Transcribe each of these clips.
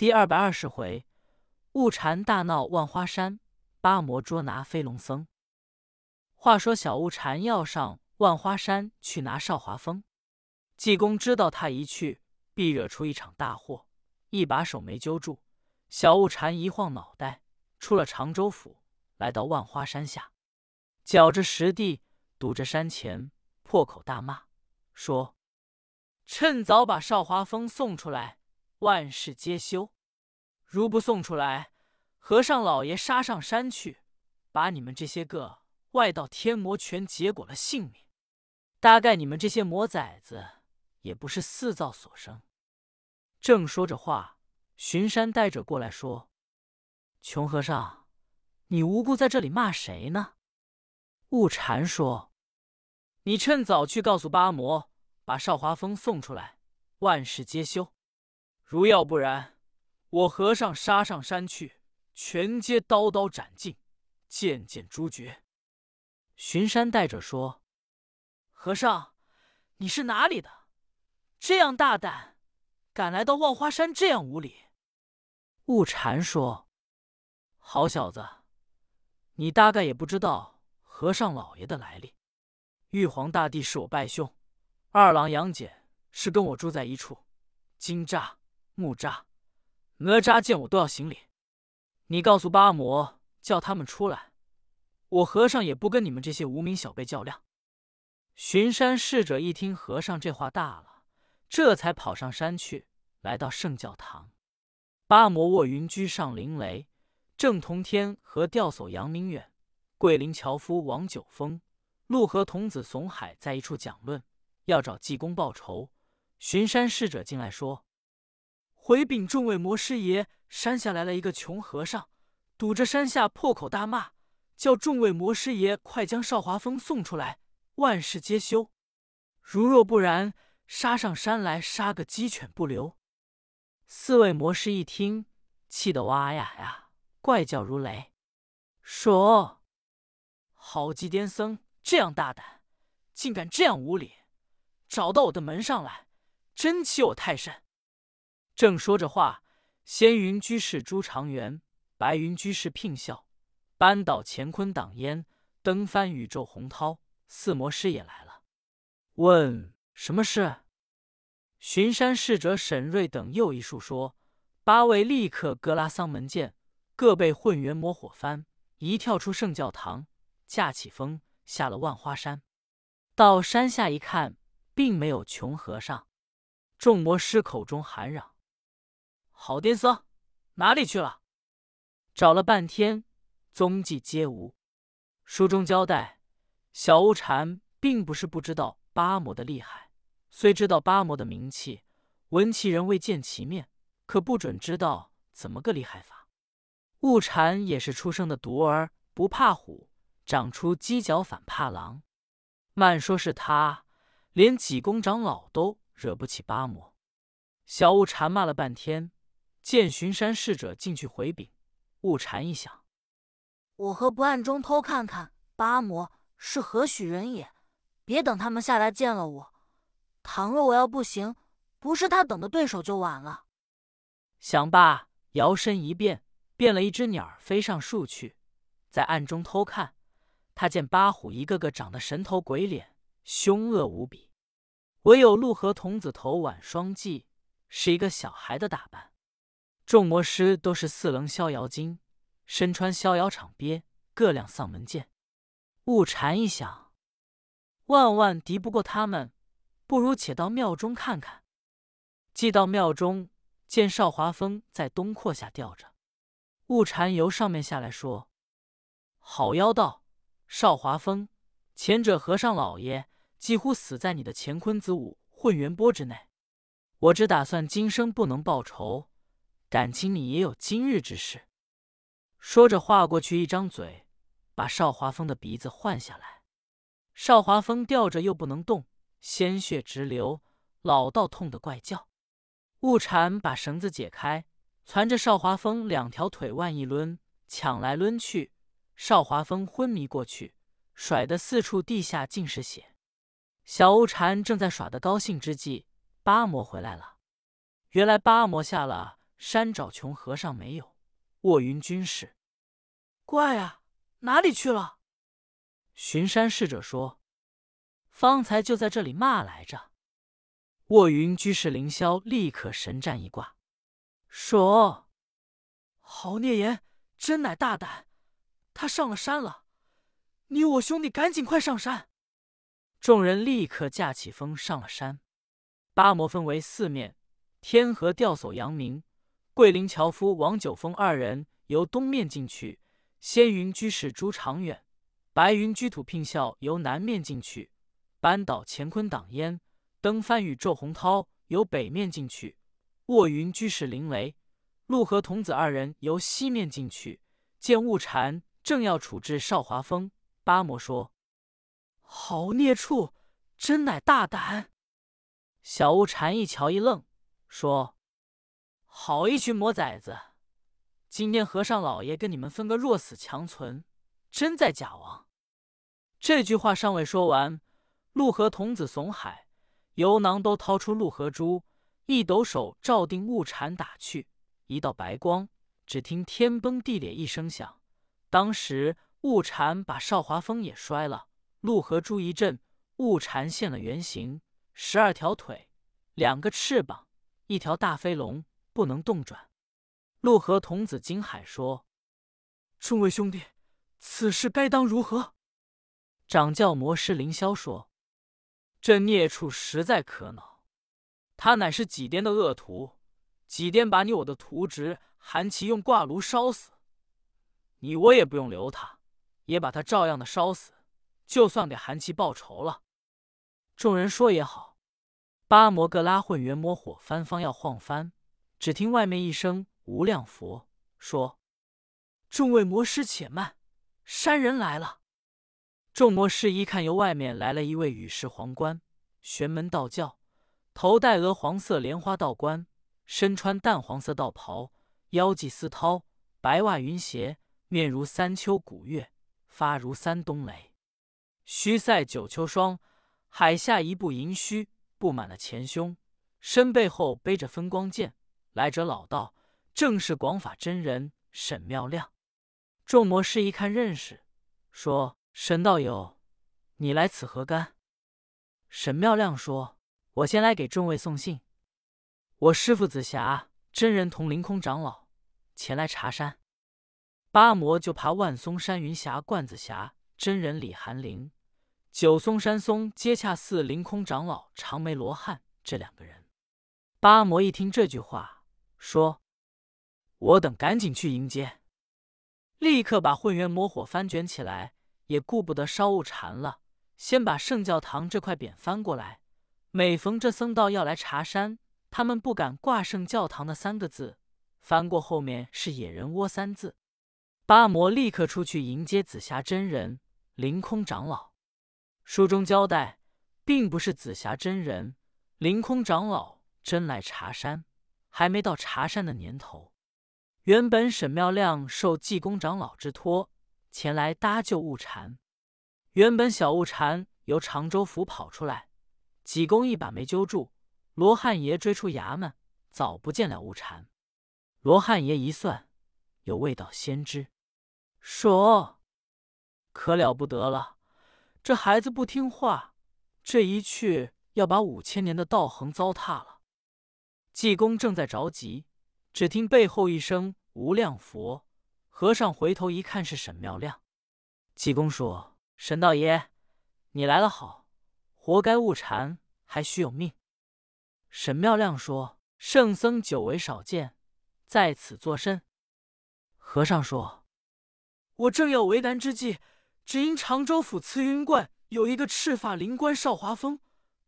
第二百二十回，雾禅大闹万花山，八魔捉拿飞龙僧。话说小雾禅要上万花山去拿少华峰，济公知道他一去必惹出一场大祸，一把手没揪住。小雾禅一晃脑袋，出了常州府，来到万花山下，脚着实地，堵着山前，破口大骂，说：“趁早把少华峰送出来，万事皆休；如不送出来，和尚老爷杀上山去，把你们这些个……”外道天魔全结果了性命，大概你们这些魔崽子也不是四造所生。正说着话，巡山带着过来说：“穷和尚，你无故在这里骂谁呢？”悟禅说：“你趁早去告诉八魔，把少华峰送出来，万事皆休。如要不然，我和尚杀上山去，全皆刀刀斩尽，剑剑诛绝。”巡山带着说：“和尚，你是哪里的？这样大胆，敢来到万花山这样无礼。”悟禅说：“好小子，你大概也不知道和尚老爷的来历。玉皇大帝是我拜兄，二郎杨戬是跟我住在一处。金吒、木吒、哪吒见我都要行礼。你告诉八魔，叫他们出来。”我和尚也不跟你们这些无名小辈较量。巡山侍者一听和尚这话大了，这才跑上山去，来到圣教堂。八魔卧云居上灵雷，郑同天和吊叟杨明远、桂林樵夫王九峰、陆河童子怂海在一处讲论，要找济公报仇。巡山侍者进来说：“回禀众位魔师爷，山下来了一个穷和尚，堵着山下破口大骂。”叫众位魔师爷快将少华峰送出来，万事皆休。如若不然，杀上山来，杀个鸡犬不留。四位魔师一听，气得哇呀呀，怪叫如雷，说：“好极癫僧这样大胆，竟敢这样无礼，找到我的门上来，真欺我太甚。”正说着话，仙云居士朱长元、白云居士聘笑。扳倒乾坤挡烟，登翻宇宙洪涛，四魔师也来了。问什么事？巡山侍者沈瑞等又一述说：八位立刻各拉桑门剑，各被混元魔火翻，一跳出圣教堂，驾起风下了万花山。到山下一看，并没有穷和尚。众魔师口中喊嚷：“好癫僧，哪里去了？”找了半天。踪迹皆无。书中交代，小乌禅并不是不知道八魔的厉害，虽知道八魔的名气，闻其人未见其面，可不准知道怎么个厉害法。雾禅也是出生的独儿，不怕虎，长出犄角反怕狼。慢说是他，连济公长老都惹不起八魔。小雾禅骂了半天，见巡山侍者进去回禀，悟禅一想。我何不暗中偷看看八魔是何许人也？别等他们下来见了我，倘若我要不行，不是他等的对手就晚了。想罢，摇身一变，变了一只鸟飞上树去，在暗中偷看。他见八虎一个个长得神头鬼脸，凶恶无比，唯有陆河童子头挽双髻，是一个小孩的打扮。众魔师都是四棱逍遥筋。身穿逍遥场鳖，各亮丧门剑。悟禅一想，万万敌不过他们，不如且到庙中看看。既到庙中，见少华峰在东阔下吊着。悟禅由上面下来说：“好妖道，少华峰，前者和尚老爷几乎死在你的乾坤子午混元波之内。我只打算今生不能报仇，感情你也有今日之事。”说着，划过去一张嘴，把少华峰的鼻子换下来。少华峰吊着又不能动，鲜血直流，老道痛得怪叫。悟禅把绳子解开，攒着少华峰两条腿腕一抡，抢来抡去，少华峰昏迷过去，甩得四处地下尽是血。小悟禅正在耍得高兴之际，八魔回来了。原来八魔下了山找穷和尚没有，卧云居士。怪啊，哪里去了？巡山侍者说：“方才就在这里骂来着。”卧云居士凌霄立刻神战一卦，说：“好孽言，真乃大胆！他上了山了，你我兄弟赶紧快上山！”众人立刻架起风上了山。八魔分为四面，天河吊叟杨明、桂林樵夫王九峰二人由东面进去，仙云居士朱长远。白云居土聘孝由南面进去，扳倒乾坤挡烟；登帆与周洪涛由北面进去，卧云居士林雷、陆河童子二人由西面进去。见雾禅正要处置少华峰，八魔说：“好孽畜，真乃大胆！”小雾禅一瞧一愣，说：“好一群魔崽子！今天和尚老爷跟你们分个弱死强存。”真在假王！这句话尚未说完，陆河童子怂海、游囊都掏出陆河珠，一抖手照定雾禅打去。一道白光，只听天崩地裂一声响。当时雾禅把少华峰也摔了，陆河珠一震，雾禅现了原形：十二条腿，两个翅膀，一条大飞龙，不能动转。陆河童子惊海说：“众位兄弟！”此事该当如何？掌教魔师凌霄说：“这孽畜实在可恼，他乃是几颠的恶徒，几颠把你我的徒侄韩琦用挂炉烧死，你我也不用留他，也把他照样的烧死，就算给韩琦报仇了。”众人说也好。八魔各拉混元魔火翻，方要晃翻，只听外面一声无量佛说：“众位魔师且慢。”山人来了，众魔师一看，由外面来了一位羽饰皇冠、玄门道教，头戴鹅黄色莲花道冠，身穿淡黄色道袍，腰系丝绦，白袜云鞋，面如三秋古月，发如三冬雷，须塞九秋霜，海下一部银须布满了前胸，身背后背着分光剑，来者老道，正是广法真人沈妙亮。众魔师一看认识，说：“沈道友，你来此何干？”沈妙亮说：“我先来给众位送信。我师父紫霞真人同凌空长老前来查山。”八魔就爬万松山云霞冠紫霞真人李寒林，九松山松接洽寺凌空长老长眉罗汉这两个人。八魔一听这句话，说：“我等赶紧去迎接。”立刻把混元魔火翻卷起来，也顾不得烧雾禅了，先把圣教堂这块匾翻过来。每逢这僧道要来查山，他们不敢挂圣教堂的三个字，翻过后面是野人窝三字。八魔立刻出去迎接紫霞真人、凌空长老。书中交代，并不是紫霞真人、凌空长老真来查山，还没到查山的年头。原本沈妙亮受济公长老之托前来搭救悟禅，原本小悟禅由常州府跑出来，济公一把没揪住，罗汉爷追出衙门，早不见了悟禅。罗汉爷一算，有未到先知，说可了不得了，这孩子不听话，这一去要把五千年的道行糟蹋了。济公正在着急。只听背后一声“无量佛”，和尚回头一看，是沈妙亮。济公说：“沈道爷，你来了好，活该误禅，还需有命。”沈妙亮说：“圣僧久违少见，在此作甚？”和尚说：“我正要为难之际，只因常州府慈云观有一个赤发灵官少华峰，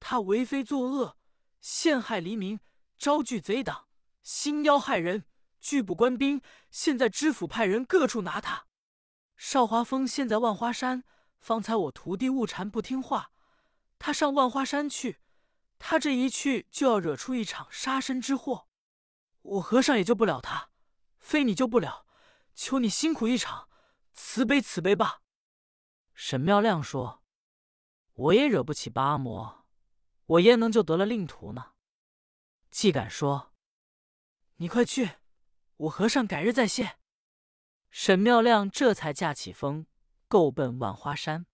他为非作恶，陷害黎民，招聚贼党。”兴妖害人，拒捕官兵。现在知府派人各处拿他。少华峰现在万花山。方才我徒弟悟禅不听话，他上万花山去。他这一去，就要惹出一场杀身之祸。我和尚也救不了他，非你救不了。求你辛苦一场，慈悲慈悲吧。沈妙亮说：“我也惹不起八魔，我焉能就得了令徒呢？”既敢说。你快去，我和尚改日再谢。”沈妙亮这才驾起风，够奔万花山。